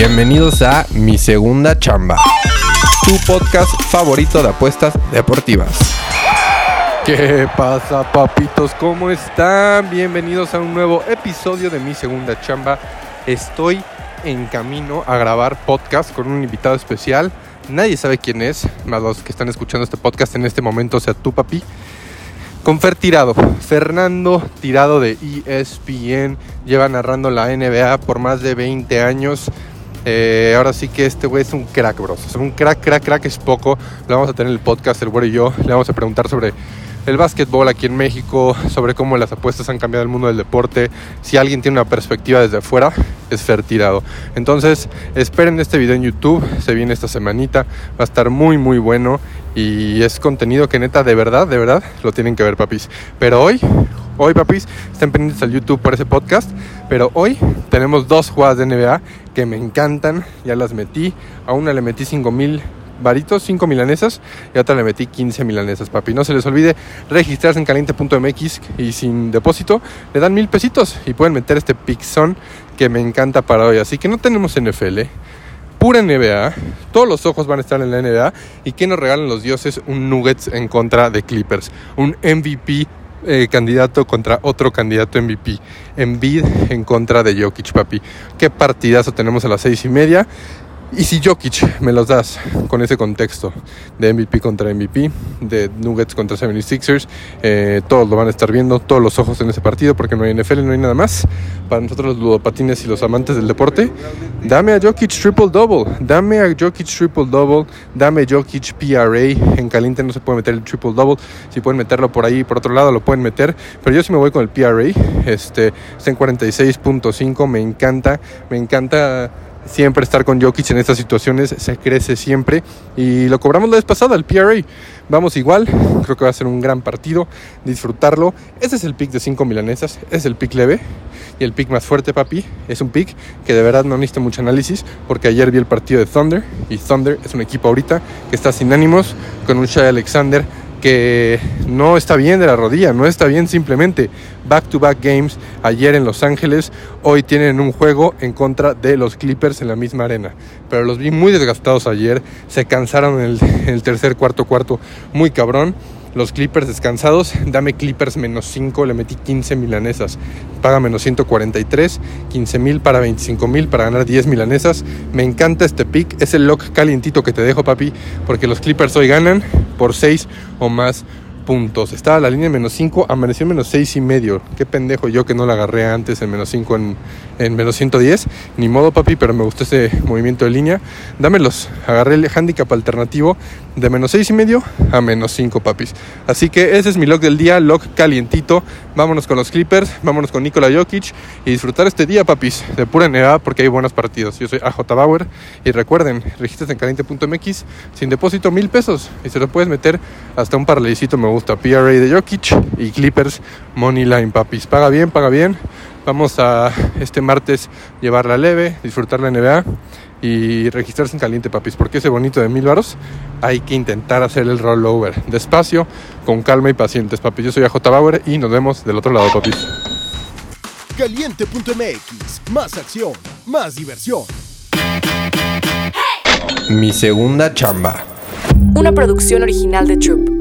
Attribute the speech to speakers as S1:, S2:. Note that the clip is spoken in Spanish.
S1: Bienvenidos a Mi Segunda Chamba, tu podcast favorito de apuestas deportivas. ¿Qué pasa, papitos? ¿Cómo están? Bienvenidos a un nuevo episodio de Mi Segunda Chamba. Estoy en camino a grabar podcast con un invitado especial. Nadie sabe quién es, más los que están escuchando este podcast en este momento, o sea, tú, papi. Con Fer Tirado, Fernando Tirado de ESPN, lleva narrando la NBA por más de 20 años. Eh, ahora sí que este güey es un crack, bros. Es un crack, crack, crack es poco. Le vamos a tener el podcast, el güey y yo. Le vamos a preguntar sobre el básquetbol aquí en México, sobre cómo las apuestas han cambiado el mundo del deporte. Si alguien tiene una perspectiva desde afuera, es Fer Tirado. Entonces, esperen este video en YouTube. Se viene esta semanita. Va a estar muy, muy bueno. Y es contenido que neta, de verdad, de verdad, lo tienen que ver, papis. Pero hoy, hoy, papis, estén pendientes al YouTube por ese podcast. Pero hoy tenemos dos jugadas de NBA que me encantan. Ya las metí. A una le metí 5 mil varitos, 5 milanesas. Y a otra le metí 15 milanesas, papi. No se les olvide registrarse en caliente.mx y sin depósito le dan mil pesitos. Y pueden meter este pixón que me encanta para hoy. Así que no tenemos NFL pura NBA. Todos los ojos van a estar en la NBA. ¿Y que nos regalan los dioses? Un Nuggets en contra de Clippers. Un MVP eh, candidato contra otro candidato MVP. Embiid en contra de Jokic, papi. Qué partidazo tenemos a las seis y media. Y si Jokic me los das con ese contexto de MVP contra MVP, de Nuggets contra 76ers, eh, todos lo van a estar viendo, todos los ojos en ese partido, porque no hay NFL, no hay nada más. Para nosotros los ludopatines y los amantes del deporte, dame a Jokic triple double, dame a Jokic triple double, dame Jokic PRA. En caliente no se puede meter el triple double, si pueden meterlo por ahí, por otro lado lo pueden meter, pero yo sí me voy con el PRA. Este está en 46.5, me encanta, me encanta siempre estar con Jokic en estas situaciones, se crece siempre y lo cobramos la vez pasada, el PRA. Vamos igual, creo que va a ser un gran partido, disfrutarlo. Ese es el pick de 5 milanesas, es el pick leve y el pick más fuerte, papi. Es un pick que de verdad no necesita mucho análisis porque ayer vi el partido de Thunder y Thunder es un equipo ahorita que está sin ánimos con un Shai Alexander que no está bien de la rodilla, no está bien simplemente. Back to back games ayer en Los Ángeles, hoy tienen un juego en contra de los Clippers en la misma arena. Pero los vi muy desgastados ayer, se cansaron en el, el tercer, cuarto, cuarto, muy cabrón. Los Clippers descansados, dame Clippers menos 5, le metí 15 milanesas. Paga menos 143, 15 mil para 25 mil para ganar 10 milanesas. Me encanta este pick, es el lock calientito que te dejo, papi, porque los Clippers hoy ganan por 6 o más puntos. Estaba la línea en menos 5, amaneció en menos 6 y medio. Qué pendejo yo que no la agarré antes en menos 5 en, en menos 110. Ni modo, papi, pero me gustó ese movimiento de línea. Dámelos. Agarré el handicap alternativo de menos 6 y medio a menos 5, papis. Así que ese es mi lock del día, lock calientito. Vámonos con los Clippers, vámonos con Nikola Jokic y disfrutar este día, papis, de pura NBA porque hay buenos partidos. Yo soy AJ Bauer y recuerden, regístrate en caliente.mx sin depósito mil pesos y se lo puedes meter hasta un gusta. PRA de Jokic y Clippers Moneyline, papis. Paga bien, paga bien. Vamos a este martes llevarla leve, disfrutar la NBA y registrarse en caliente, papis. Porque ese bonito de mil varos hay que intentar hacer el rollover despacio, con calma y pacientes, papis. Yo soy AJ Bauer y nos vemos del otro lado, papis.
S2: Caliente.mx, más acción, más diversión.
S1: Mi segunda chamba.
S3: Una producción original de Troop.